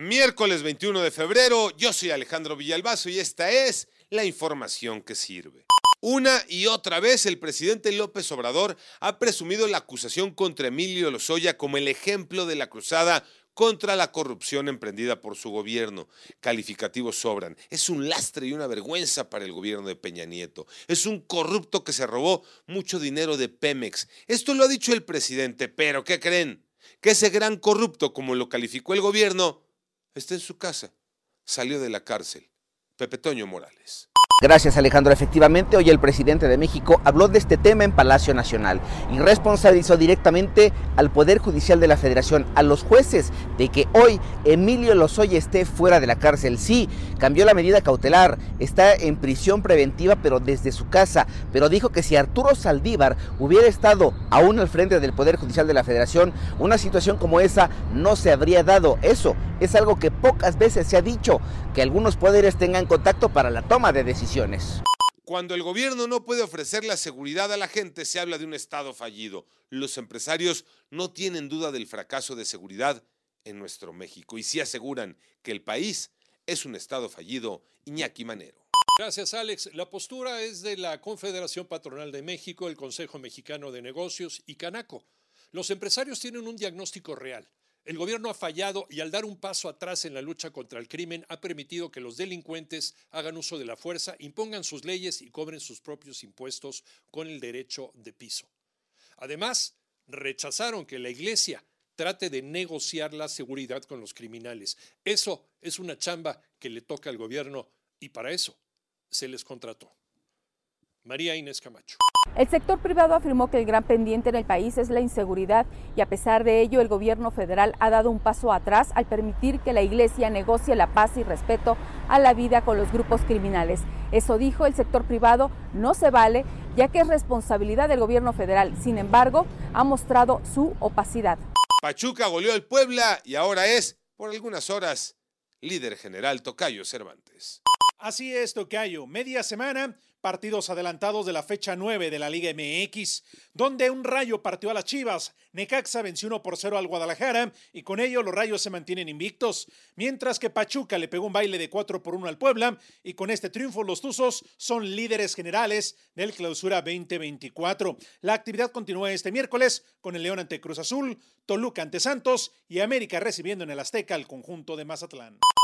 Miércoles 21 de febrero, yo soy Alejandro Villalbazo y esta es la información que sirve. Una y otra vez el presidente López Obrador ha presumido la acusación contra Emilio Lozoya como el ejemplo de la cruzada contra la corrupción emprendida por su gobierno. Calificativos sobran. Es un lastre y una vergüenza para el gobierno de Peña Nieto. Es un corrupto que se robó mucho dinero de Pemex. Esto lo ha dicho el presidente, pero ¿qué creen? Que ese gran corrupto, como lo calificó el gobierno, está en su casa. Salió de la cárcel. Pepe Toño Morales. Gracias Alejandro. Efectivamente, hoy el presidente de México habló de este tema en Palacio Nacional y responsabilizó directamente al Poder Judicial de la Federación, a los jueces, de que hoy Emilio Lozoya esté fuera de la cárcel. Sí, cambió la medida cautelar, está en prisión preventiva, pero desde su casa. Pero dijo que si Arturo Saldívar hubiera estado aún al frente del Poder Judicial de la Federación, una situación como esa no se habría dado. Eso es algo que pocas veces se ha dicho, que algunos poderes tengan contacto para la toma de decisiones cuando el gobierno no puede ofrecer la seguridad a la gente, se habla de un Estado fallido. Los empresarios no tienen duda del fracaso de seguridad en nuestro México y sí aseguran que el país es un Estado fallido. Iñaki Manero. Gracias, Alex. La postura es de la Confederación Patronal de México, el Consejo Mexicano de Negocios y Canaco. Los empresarios tienen un diagnóstico real. El gobierno ha fallado y al dar un paso atrás en la lucha contra el crimen ha permitido que los delincuentes hagan uso de la fuerza, impongan sus leyes y cobren sus propios impuestos con el derecho de piso. Además, rechazaron que la Iglesia trate de negociar la seguridad con los criminales. Eso es una chamba que le toca al gobierno y para eso se les contrató. María Inés Camacho. El sector privado afirmó que el gran pendiente en el país es la inseguridad y a pesar de ello el gobierno federal ha dado un paso atrás al permitir que la iglesia negocie la paz y respeto a la vida con los grupos criminales. Eso dijo el sector privado no se vale ya que es responsabilidad del gobierno federal. Sin embargo, ha mostrado su opacidad. Pachuca goleó al Puebla y ahora es, por algunas horas, líder general Tocayo Cervantes. Así es, Tocayo. Media semana partidos adelantados de la fecha 9 de la Liga MX, donde un rayo partió a las Chivas, Necaxa venció 1 por 0 al Guadalajara y con ello los rayos se mantienen invictos, mientras que Pachuca le pegó un baile de 4 por 1 al Puebla y con este triunfo los Tuzos son líderes generales del clausura 2024. La actividad continúa este miércoles con el León ante Cruz Azul, Toluca ante Santos y América recibiendo en el Azteca al conjunto de Mazatlán.